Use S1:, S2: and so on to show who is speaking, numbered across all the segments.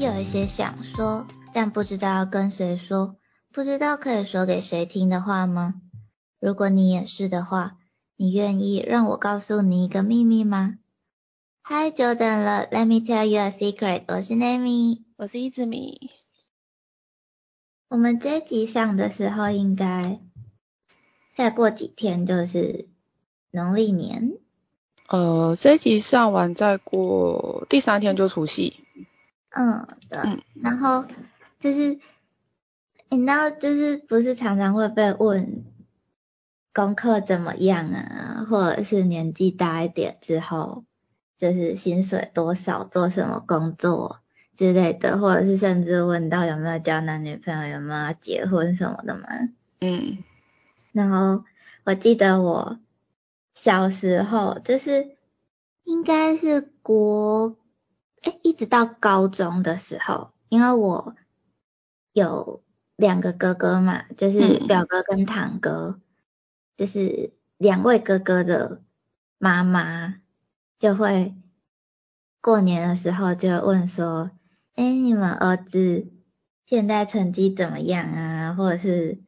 S1: 有一些想说，但不知道要跟谁说，不知道可以说给谁听的话吗？如果你也是的话，你愿意让我告诉你一个秘密吗？嗨，久等了，Let me tell you a secret。我是 Nami，
S2: 我是一子米。
S1: 我们这集上的时候，应该再过几天就是农历年。
S2: 呃，这集上完再过第三天就除夕。
S1: 嗯，对。然后就是你知道，就是不是常常会被问功课怎么样啊，或者是年纪大一点之后，就是薪水多少，做什么工作之类的，或者是甚至问到有没有交男女朋友，有没有结婚什么的吗？
S2: 嗯。
S1: 然后我记得我小时候，就是应该是国。哎，一直到高中的时候，因为我有两个哥哥嘛，就是表哥跟堂哥，就是两位哥哥的妈妈就会过年的时候就问说：“哎，你们儿子现在成绩怎么样啊？或者是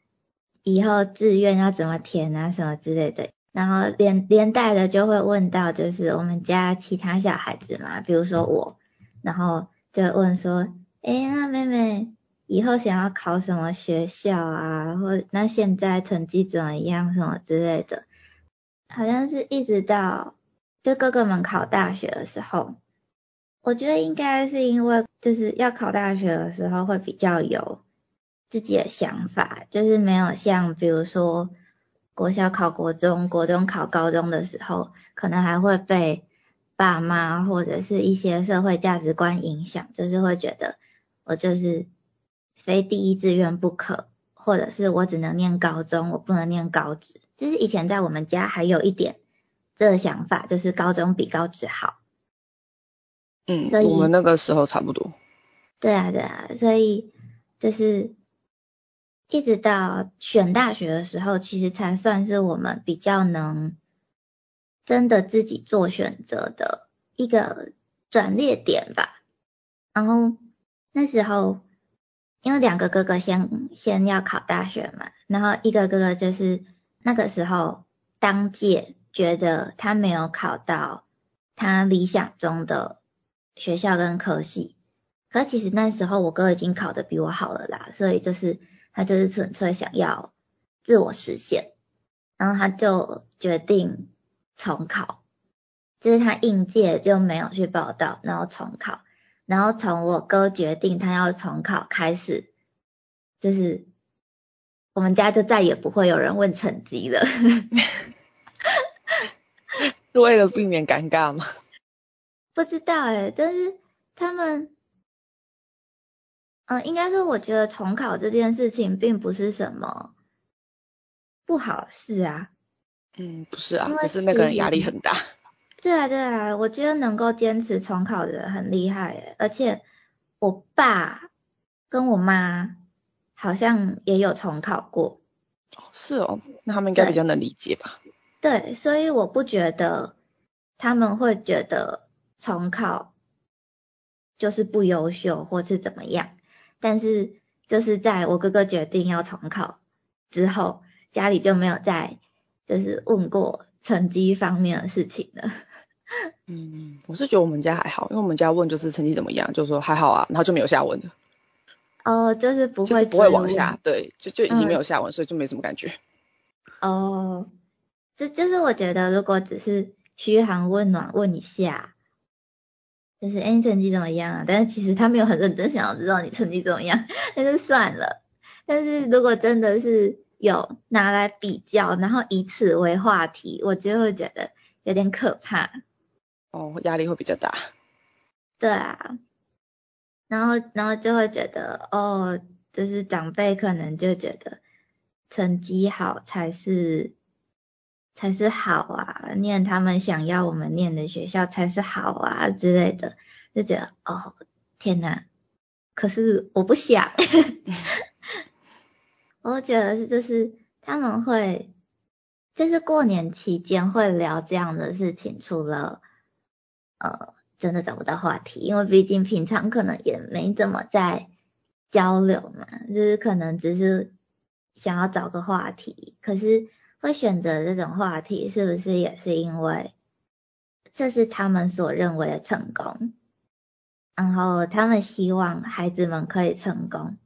S1: 以后志愿要怎么填啊？什么之类的。”然后连连带的就会问到，就是我们家其他小孩子嘛，比如说我。然后就问说，哎，那妹妹以后想要考什么学校啊？或那现在成绩怎么样，什么之类的？好像是一直到就哥哥们考大学的时候，我觉得应该是因为就是要考大学的时候会比较有自己的想法，就是没有像比如说国小考国中、国中考高中的时候，可能还会被。爸妈或者是一些社会价值观影响，就是会觉得我就是非第一志愿不可，或者是我只能念高中，我不能念高职。就是以前在我们家还有一点这个想法，就是高中比高职好。
S2: 嗯，所我们那个时候差不多。
S1: 对啊，对啊，所以就是一直到选大学的时候，其实才算是我们比较能。真的自己做选择的一个转捩点吧。然后那时候，因为两个哥哥先先要考大学嘛，然后一个哥哥就是那个时候当届觉得他没有考到他理想中的学校跟科系，可其实那时候我哥已经考的比我好了啦，所以就是他就是纯粹想要自我实现，然后他就决定。重考，就是他应届就没有去报道，然后重考，然后从我哥决定他要重考开始，就是我们家就再也不会有人问成绩了，
S2: 是为了避免尴尬吗？
S1: 不知道哎，但是他们，嗯，应该说我觉得重考这件事情并不是什么不好事啊。
S2: 嗯，不是啊，只是那个人压力很大。
S1: 对啊，对啊，我觉得能够坚持重考的人很厉害诶，而且我爸跟我妈好像也有重考过。
S2: 哦，是哦，那他们应该比较能理解吧？
S1: 对，所以我不觉得他们会觉得重考就是不优秀或是怎么样，但是就是在我哥哥决定要重考之后，家里就没有再。就是问过成绩方面的事情的。
S2: 嗯，我是觉得我们家还好，因为我们家问就是成绩怎么样，就说还好啊，然后就没有下文了。
S1: 哦，就是不会
S2: 不会往下，对，就就已经没有下文，所以就没什么感觉。
S1: 哦，这就是我觉得如果只是嘘寒问暖问一下，就是哎成绩怎么样啊？但是其实他没有很认真想要知道你成绩怎么样，那就算了。但是如果真的是。有拿来比较，然后以此为话题，我就会觉得有点可怕。
S2: 哦，压力会比较大。
S1: 对啊，然后然后就会觉得，哦，就是长辈可能就觉得成绩好才是才是好啊，念他们想要我们念的学校才是好啊之类的，就觉得，哦，天哪，可是我不想。我觉得是，就是他们会，就是过年期间会聊这样的事情，除了呃真的找不到话题，因为毕竟平常可能也没怎么在交流嘛，就是可能只是想要找个话题，可是会选择这种话题，是不是也是因为这是他们所认为的成功，然后他们希望孩子们可以成功，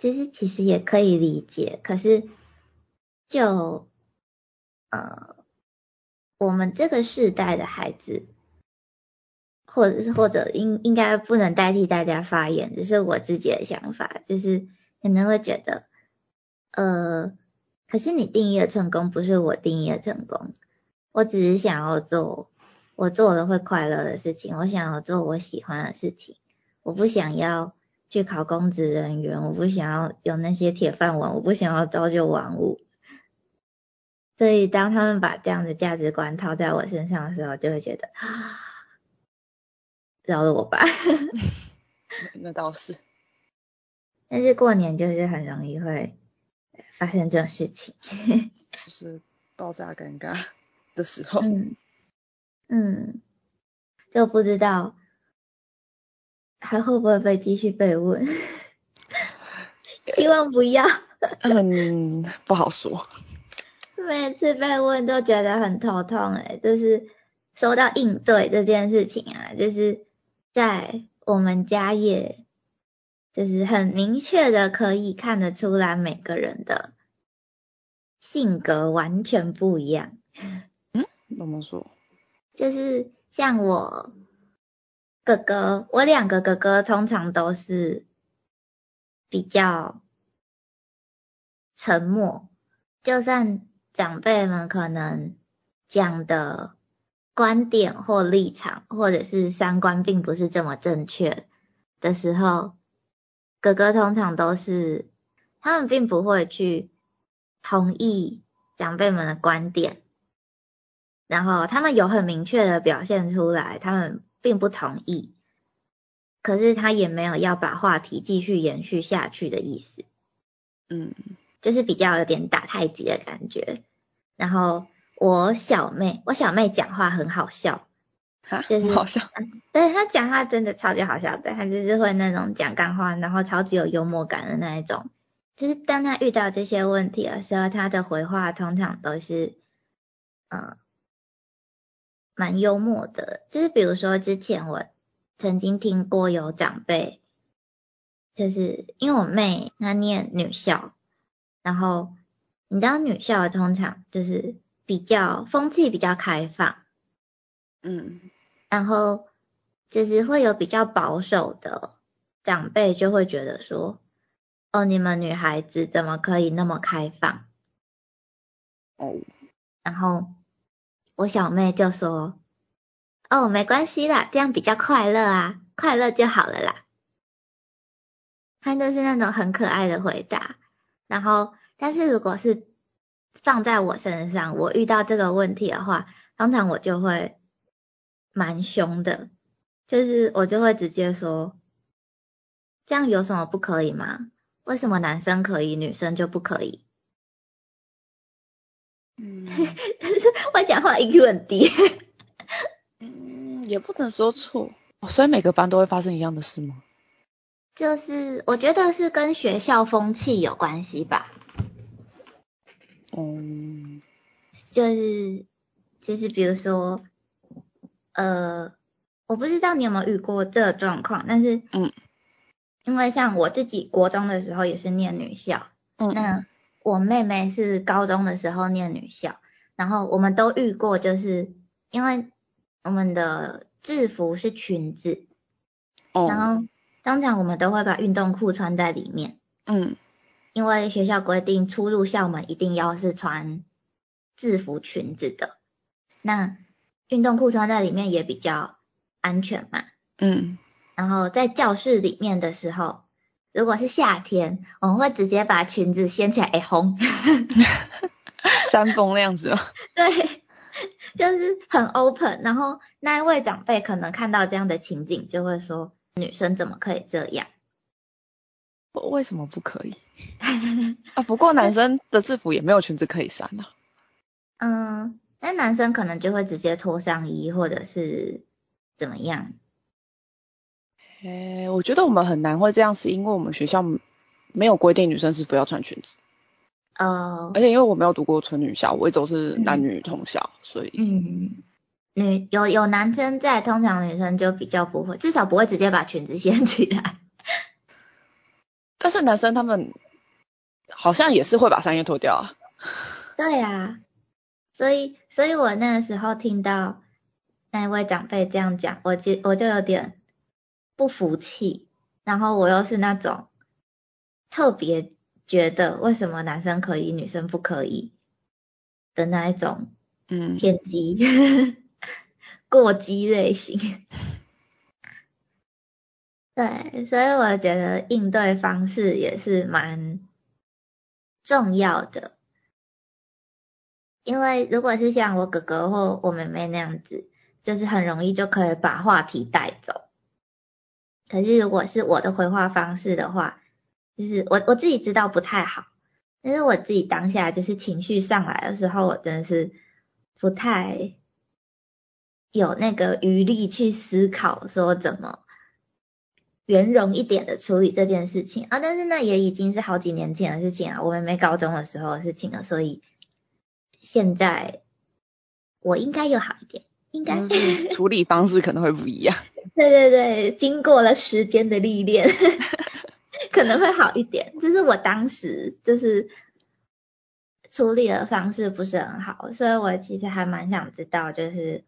S1: 其实其实也可以理解，可是就呃。我们这个世代的孩子，或者是或者应应该不能代替大家发言，只是我自己的想法，就是可能会觉得，呃，可是你定义的成功不是我定义的成功，我只是想要做我做了会快乐的事情，我想要做我喜欢的事情，我不想要去考公职人员，我不想要有那些铁饭碗，我不想要朝九晚五。所以，当他们把这样的价值观套在我身上的时候，就会觉得啊，饶了我吧。
S2: 那倒是。
S1: 但是过年就是很容易会发生这种事情，
S2: 就 是爆炸尴尬的时候。
S1: 嗯嗯，就不知道还会不会被继续被问，希望不要。
S2: 嗯，不好说。
S1: 每次被问都觉得很头痛哎，就是说到应对这件事情啊，就是在我们家也，就是很明确的可以看得出来每个人的性格完全不一样。
S2: 嗯？怎么说？
S1: 就是像我哥哥，我两个哥哥通常都是比较沉默，就算。长辈们可能讲的观点或立场，或者是三观并不是这么正确的时候，哥哥通常都是他们并不会去同意长辈们的观点，然后他们有很明确的表现出来，他们并不同意，可是他也没有要把话题继续延续下去的意思，
S2: 嗯。
S1: 就是比较有点打太极的感觉，然后我小妹，我小妹讲话很好笑，
S2: 就是好笑，
S1: 对她讲话真的超级好笑的，她就是会那种讲干话，然后超级有幽默感的那一种。就是当她遇到这些问题的时候，她的回话通常都是，嗯，蛮幽默的。就是比如说之前我曾经听过有长辈，就是因为我妹她念女校。然后你知道女校通常就是比较风气比较开放，
S2: 嗯，
S1: 然后就是会有比较保守的长辈就会觉得说，哦，你们女孩子怎么可以那么开放？
S2: 哦，
S1: 然后我小妹就说，哦，没关系啦，这样比较快乐啊，快乐就好了啦。她就是那种很可爱的回答。然后，但是如果是放在我身上，我遇到这个问题的话，通常我就会蛮凶的，就是我就会直接说，这样有什么不可以吗？为什么男生可以，女生就不可以？
S2: 嗯，
S1: 但是我讲话 EQ 很低。
S2: 嗯，也不能说错，所以每个班都会发生一样的事吗？
S1: 就是我觉得是跟学校风气有关系吧。
S2: 嗯，
S1: 就是其实比如说，呃，我不知道你有没有遇过这个状况，但是
S2: 嗯，
S1: 因为像我自己国中的时候也是念女校，
S2: 嗯，
S1: 那我妹妹是高中的时候念女校，然后我们都遇过，就是因为我们的制服是裙子，哦。然后。通常我们都会把运动裤穿在里面，
S2: 嗯，
S1: 因为学校规定出入校门一定要是穿制服裙子的，那运动裤穿在里面也比较安全嘛，
S2: 嗯，
S1: 然后在教室里面的时候，如果是夏天，我们会直接把裙子掀起来，哎红，
S2: 山峰那样子吗？
S1: 对，就是很 open，然后那一位长辈可能看到这样的情景，就会说。女生怎么可以这样？
S2: 为什么不可以？啊，不过男生的制服也没有裙子可以删啊。
S1: 嗯，那男生可能就会直接脱上衣，或者是怎么样？
S2: 诶，我觉得我们很难会这样，是因为我们学校没有规定女生是否要穿裙子。
S1: 哦，
S2: 而且因为我没有读过纯女校，我一直都是男女同校，所以
S1: 嗯，女有有男生在，通常女生就比较不会，至少不会直接把裙子掀起来。
S2: 但是男生他们好像也是会把上衣脱掉啊。
S1: 对啊，所以所以我那个时候听到那一位长辈这样讲，我就我就有点不服气，然后我又是那种特别觉得为什么男生可以，女生不可以的那一种
S2: 嗯，
S1: 偏激、过激类型。对，所以我觉得应对方式也是蛮重要的。因为如果是像我哥哥或我妹妹那样子，就是很容易就可以把话题带走。可是如果是我的回话方式的话，就是我我自己知道不太好，但是我自己当下就是情绪上来的时候，我真的是不太有那个余力去思考说怎么圆融一点的处理这件事情啊。但是那也已经是好几年前的事情啊，我妹妹高中的时候的事情了，所以现在我应该又好一点，应该。
S2: 处理方式可能会不一样。
S1: 对对对，经过了时间的历练，可能会好一点。就是我当时就是处理的方式不是很好，所以我其实还蛮想知道，就是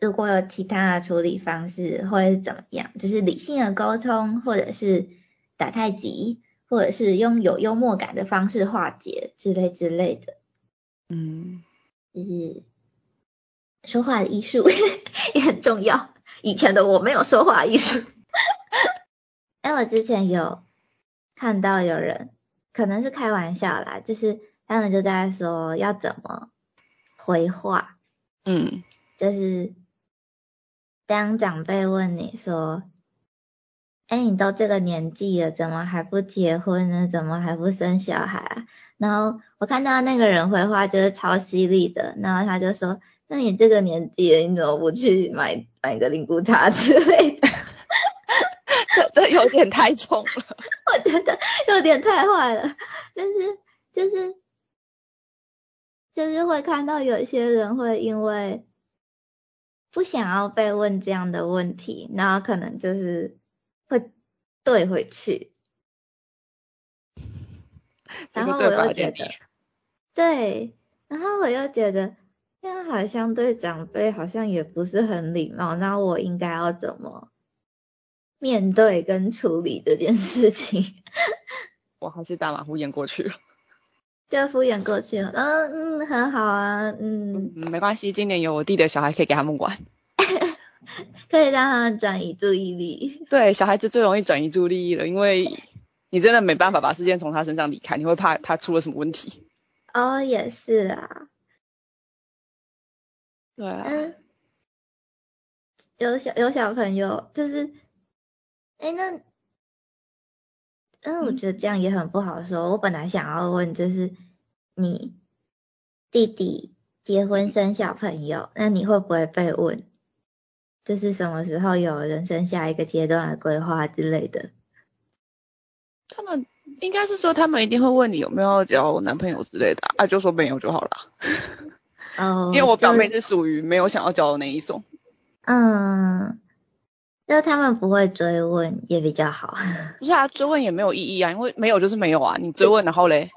S1: 如果有其他的处理方式会怎么样，就是理性的沟通，或者是打太极，或者是用有幽默感的方式化解之类之类的，
S2: 嗯，
S1: 就是说话的艺术 也很重要。以前的我没有说话艺术，因 为我之前有看到有人可能是开玩笑啦，就是他们就在说要怎么回话，
S2: 嗯，
S1: 就是当长辈问你说，哎，你都这个年纪了，怎么还不结婚呢？怎么还不生小孩啊？然后我看到那个人回话就是超犀利的，然后他就说。那你这个年纪了，你怎么不去买买个灵骨塔之类的？
S2: 这 这有点太冲了，
S1: 我觉得有点太坏了。就是就是就是会看到有些人会因为不想要被问这样的问题，然后可能就是会怼回去，然后我又觉得对，然后我又觉得。这样好像对长辈好像也不是很礼貌，那我应该要怎么面对跟处理这件事情？
S2: 我还是大马敷衍过去了，
S1: 就敷衍过去了。嗯嗯，很好啊，嗯，
S2: 没关系，今年有我弟的小孩可以给他们玩，
S1: 可以让他们转移注意力。
S2: 对，小孩子最容易转移注意力了，因为你真的没办法把时间从他身上离开，你会怕他出了什么问题。
S1: 哦，也是啊。
S2: 对啊，
S1: 嗯，有小有小朋友，就是，哎，那，嗯，我觉得这样也很不好说。我本来想要问，就是你弟弟结婚生小朋友，那你会不会被问，就是什么时候有人生下一个阶段的规划之类的？
S2: 他们应该是说，他们一定会问你有没有交男朋友之类的，啊，就说没有就好了。
S1: 哦，
S2: 因为我表妹是属于没有想要交的那一种。
S1: 嗯，就他们不会追问也比较好。
S2: 不是啊，追问也没有意义啊，因为没有就是没有啊。你追问然后嘞？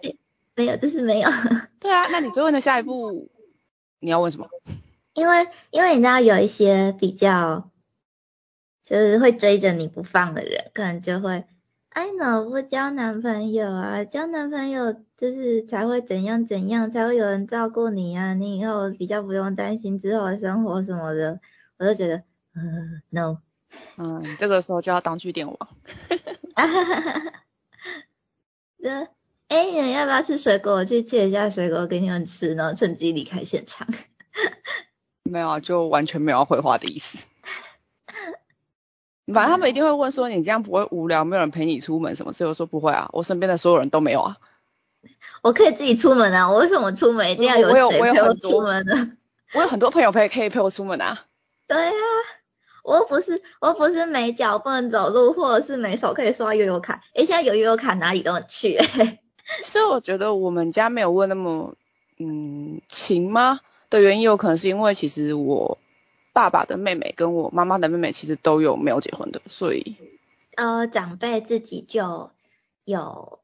S1: 没有就是没有。
S2: 对啊，那你追问的下一步你要问什么？
S1: 因为因为你知道有一些比较就是会追着你不放的人，可能就会。哎，怎么不交男朋友啊？交男朋友就是才会怎样怎样，才会有人照顾你啊，你以后比较不用担心之后的生活什么的。我就觉得，呃，no。
S2: 嗯，这个时候就要当据点王。
S1: 哈哈哈哈哈。这，哎，你要不要吃水果？我去借一下水果给你们吃，然后趁机离开现场。
S2: 没有啊，就完全没有要回话的意思。反正他们一定会问说你这样不会无聊，没有人陪你出门什么？之后说不会啊，我身边的所有人都没有啊。
S1: 我可以自己出门啊，我为什么出门一定要
S2: 我有
S1: 谁陪我出门呢？
S2: 我有很多朋友陪可以陪我出门啊。
S1: 对啊，我又不是我又不是没脚不能走路，或者是没手可以刷悠悠卡。诶，现在有悠悠卡哪里都能去、欸。
S2: 所以我觉得我们家没有问那么嗯勤吗的原因，有可能是因为其实我爸爸的妹妹跟我妈妈的妹妹其实都有没有结婚的，所以
S1: 呃，长辈自己就有，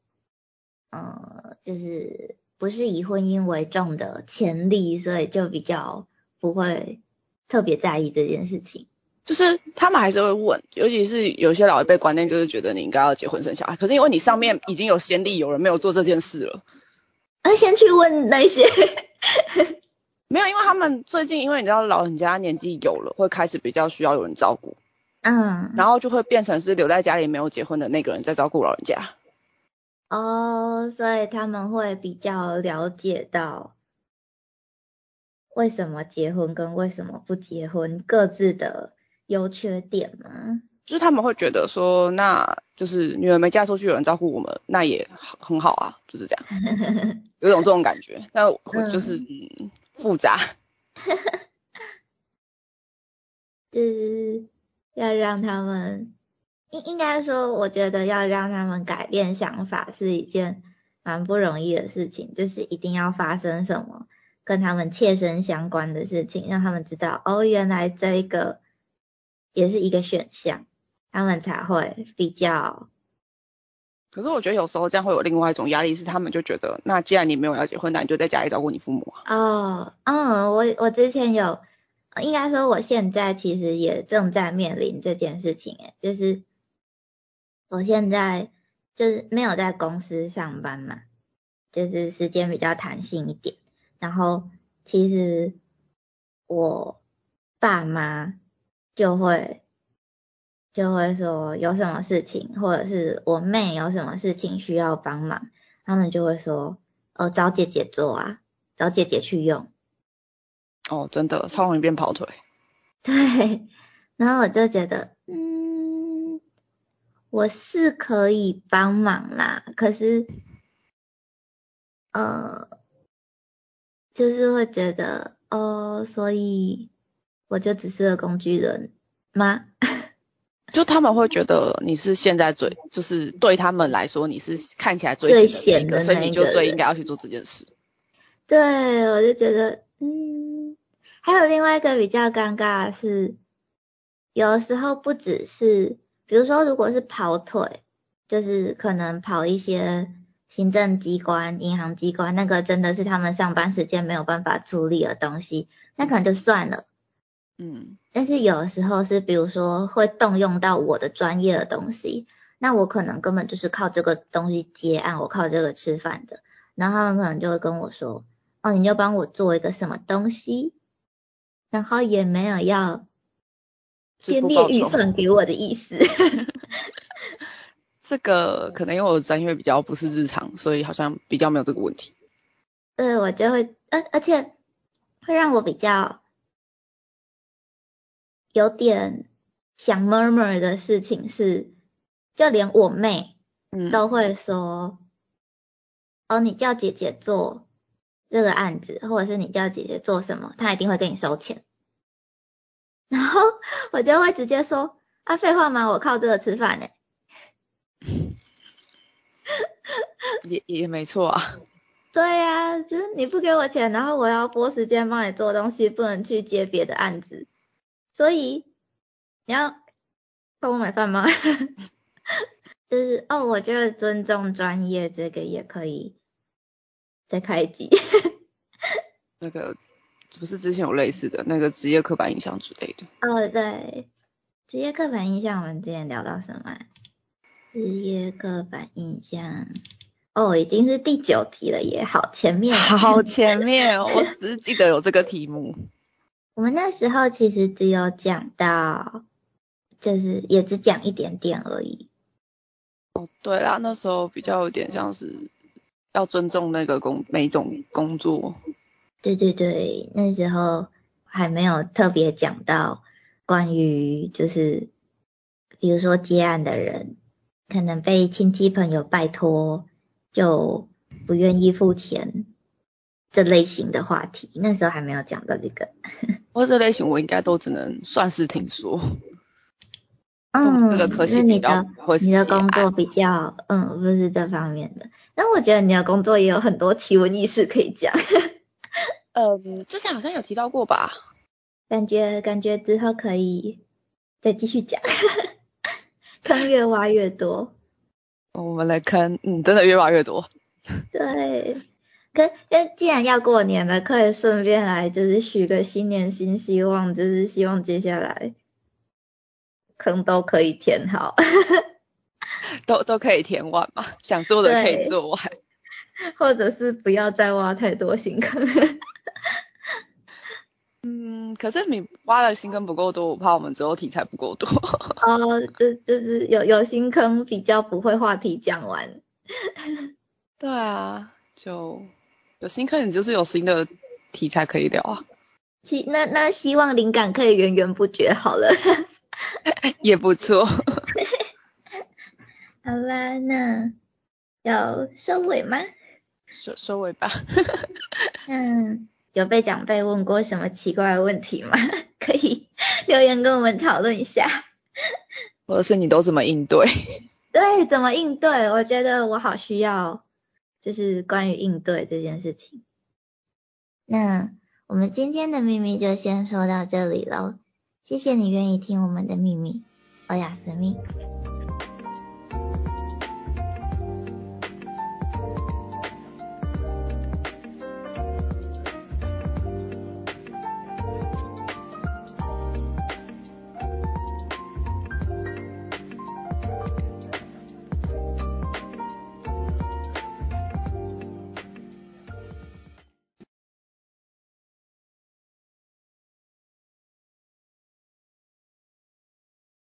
S1: 呃，就是不是以婚姻为重的潜力，所以就比较不会特别在意这件事情。
S2: 就是他们还是会问，尤其是有些老一辈观念就是觉得你应该要结婚生小孩，可是因为你上面已经有先例，有人没有做这件事了。
S1: 那先去问那些，
S2: 没有，因为他们最近因为你知道老人家年纪有了，会开始比较需要有人照顾，
S1: 嗯，
S2: 然后就会变成是留在家里没有结婚的那个人在照顾老人家。
S1: 哦，所以他们会比较了解到为什么结婚跟为什么不结婚各自的优缺点吗？
S2: 就是他们会觉得说，那就是女儿没嫁出去，有人照顾我们，那也很很好啊，就是这样，有种这种感觉。但我就是嗯复杂，
S1: 就 是要让他们应应该说，我觉得要让他们改变想法是一件蛮不容易的事情，就是一定要发生什么跟他们切身相关的事情，让他们知道哦，原来这一个也是一个选项，他们才会比较。
S2: 可是我觉得有时候这样会有另外一种压力，是他们就觉得，那既然你没有要结婚，那你就在家里照顾你父母啊。
S1: 哦，嗯，我我之前有，应该说我现在其实也正在面临这件事情，诶，就是我现在就是没有在公司上班嘛，就是时间比较弹性一点，然后其实我爸妈就会就会说有什么事情，或者是我妹有什么事情需要帮忙，他们就会说，哦，找姐姐做啊。找姐姐去用，
S2: 哦，真的超容易变跑腿。
S1: 对，然后我就觉得，嗯，我是可以帮忙啦，可是，呃，就是会觉得，哦，所以我就只是个工具人吗？
S2: 就他们会觉得你是现在最，就是对他们来说你是看起来
S1: 最
S2: 闲
S1: 的，
S2: 所以你就最应该要去做这件事。
S1: 对，我就觉得，嗯，还有另外一个比较尴尬的是，有时候不只是，比如说如果是跑腿，就是可能跑一些行政机关、银行机关，那个真的是他们上班时间没有办法处理的东西，那可能就算了。
S2: 嗯，
S1: 但是有时候是，比如说会动用到我的专业的东西，那我可能根本就是靠这个东西接案，我靠这个吃饭的，然后他们可能就会跟我说。哦，你就帮我做一个什么东西，然后也没有要编列预算给我的意思。
S2: 这个可能因为我的专业比较不是日常，所以好像比较没有这个问题。
S1: 对，我就会，而而且会让我比较有点想 murmur 的事情是，就连我妹都会说，哦，你叫姐姐做。这个案子，或者是你叫姐姐做什么，她一定会跟你收钱。然后我就会直接说啊，废话吗？我靠这个吃饭呢。
S2: 也也没错啊。
S1: 对呀，就是你不给我钱，然后我要拨时间帮你做东西，不能去接别的案子。所以你要帮我买饭吗？就是哦，我觉得尊重专业这个也可以。再开机，
S2: 那个不是之前有类似的那个职业刻板印象之类的？
S1: 哦，对，职业刻板印象，我们之前聊到什么？职业刻板印象，哦，已经是第九集了，也好前面，
S2: 好前面，我只是记得有这个题目。
S1: 我们那时候其实只有讲到，就是也只讲一点点而已。
S2: 哦，对啦，那时候比较有点像是。要尊重那个工每种工作。
S1: 对对对，那时候还没有特别讲到关于就是，比如说接案的人可能被亲戚朋友拜托，就不愿意付钱这类型的话题，那时候还没有讲到这个。
S2: 或这类型我应该都只能算是听说。
S1: 嗯，
S2: 这个科系
S1: 你的你的工作比较嗯不是这方面的，但我觉得你的工作也有很多奇闻异事可以讲，
S2: 呃，之前好像有提到过吧？
S1: 感觉感觉之后可以再继续讲，坑越挖越多。
S2: 我们来坑，嗯，真的越挖越多。
S1: 对，可那既然要过年了，可以顺便来就是许个新年新希望，就是希望接下来坑都可以填好，
S2: 都都可以填完嘛，想做的可以做完。
S1: 或者是不要再挖太多新坑。
S2: 嗯，可是你挖的新坑不够多，我怕我们之后题材不够多。
S1: 哦，这就是有有新坑比较不会话题讲完。
S2: 对啊，就有新坑，你就是有新的题材可以聊啊，
S1: 希那那希望灵感可以源源不绝好了。
S2: 也不错。
S1: 好吧，那要收尾吗？
S2: 收收尾吧。
S1: 嗯，有被长辈问过什么奇怪的问题吗？可以 留言跟我们讨论一下。
S2: 或者是你都怎么应对？
S1: 对，怎么应对？我觉得我好需要，就是关于应对这件事情。那我们今天的秘密就先说到这里喽，谢谢你愿意听我们的秘密，欧雅思密。